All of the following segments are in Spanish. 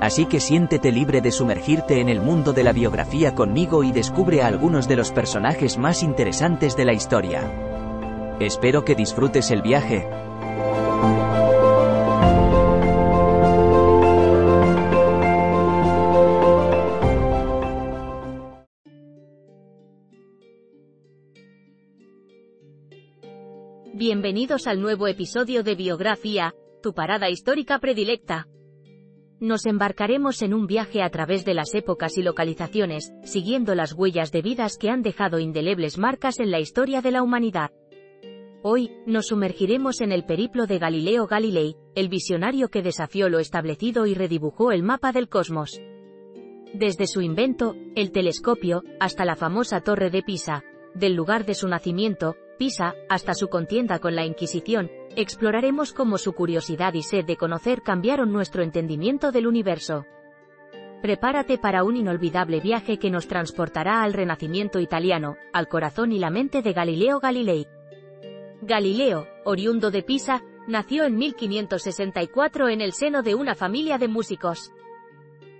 Así que siéntete libre de sumergirte en el mundo de la biografía conmigo y descubre a algunos de los personajes más interesantes de la historia. Espero que disfrutes el viaje. Bienvenidos al nuevo episodio de Biografía, tu parada histórica predilecta. Nos embarcaremos en un viaje a través de las épocas y localizaciones, siguiendo las huellas de vidas que han dejado indelebles marcas en la historia de la humanidad. Hoy, nos sumergiremos en el periplo de Galileo Galilei, el visionario que desafió lo establecido y redibujó el mapa del cosmos. Desde su invento, el telescopio, hasta la famosa Torre de Pisa, del lugar de su nacimiento, Pisa, hasta su contienda con la Inquisición, exploraremos cómo su curiosidad y sed de conocer cambiaron nuestro entendimiento del universo. Prepárate para un inolvidable viaje que nos transportará al Renacimiento italiano, al corazón y la mente de Galileo Galilei. Galileo, oriundo de Pisa, nació en 1564 en el seno de una familia de músicos.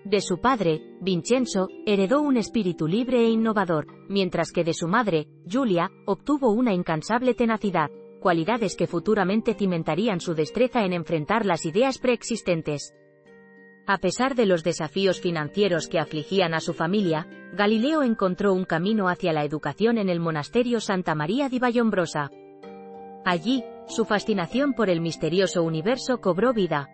De su padre, Vincenzo, heredó un espíritu libre e innovador, mientras que de su madre, Julia, obtuvo una incansable tenacidad, cualidades que futuramente cimentarían su destreza en enfrentar las ideas preexistentes. A pesar de los desafíos financieros que afligían a su familia, Galileo encontró un camino hacia la educación en el monasterio Santa María di Vallombrosa. Allí, su fascinación por el misterioso universo cobró vida,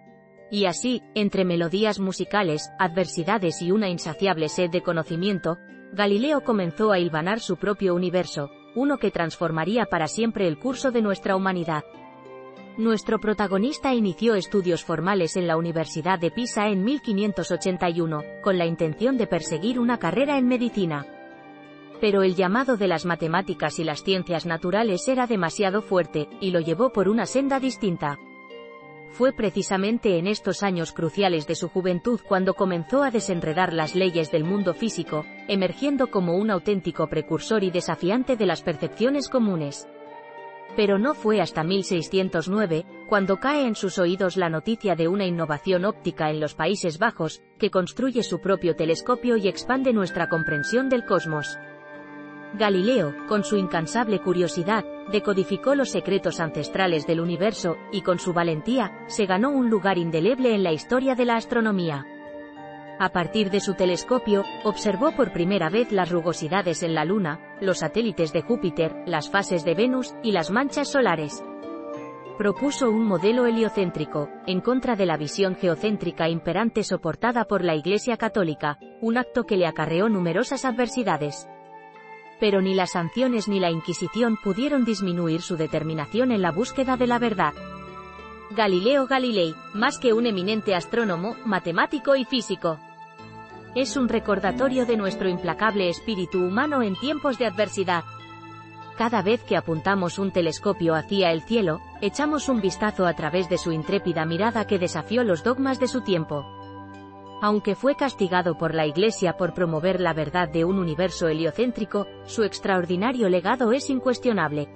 y así, entre melodías musicales, adversidades y una insaciable sed de conocimiento, Galileo comenzó a hilvanar su propio universo, uno que transformaría para siempre el curso de nuestra humanidad. Nuestro protagonista inició estudios formales en la Universidad de Pisa en 1581, con la intención de perseguir una carrera en medicina. Pero el llamado de las matemáticas y las ciencias naturales era demasiado fuerte, y lo llevó por una senda distinta. Fue precisamente en estos años cruciales de su juventud cuando comenzó a desenredar las leyes del mundo físico, emergiendo como un auténtico precursor y desafiante de las percepciones comunes. Pero no fue hasta 1609, cuando cae en sus oídos la noticia de una innovación óptica en los Países Bajos, que construye su propio telescopio y expande nuestra comprensión del cosmos. Galileo, con su incansable curiosidad, decodificó los secretos ancestrales del universo, y con su valentía, se ganó un lugar indeleble en la historia de la astronomía. A partir de su telescopio, observó por primera vez las rugosidades en la Luna, los satélites de Júpiter, las fases de Venus, y las manchas solares. Propuso un modelo heliocéntrico, en contra de la visión geocéntrica imperante soportada por la Iglesia Católica, un acto que le acarreó numerosas adversidades pero ni las sanciones ni la Inquisición pudieron disminuir su determinación en la búsqueda de la verdad. Galileo Galilei, más que un eminente astrónomo, matemático y físico. Es un recordatorio de nuestro implacable espíritu humano en tiempos de adversidad. Cada vez que apuntamos un telescopio hacia el cielo, echamos un vistazo a través de su intrépida mirada que desafió los dogmas de su tiempo. Aunque fue castigado por la Iglesia por promover la verdad de un universo heliocéntrico, su extraordinario legado es incuestionable.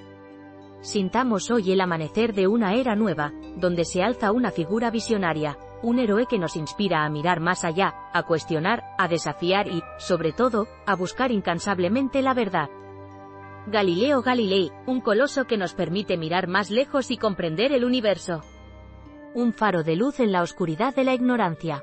Sintamos hoy el amanecer de una era nueva, donde se alza una figura visionaria, un héroe que nos inspira a mirar más allá, a cuestionar, a desafiar y, sobre todo, a buscar incansablemente la verdad. Galileo Galilei, un coloso que nos permite mirar más lejos y comprender el universo. Un faro de luz en la oscuridad de la ignorancia.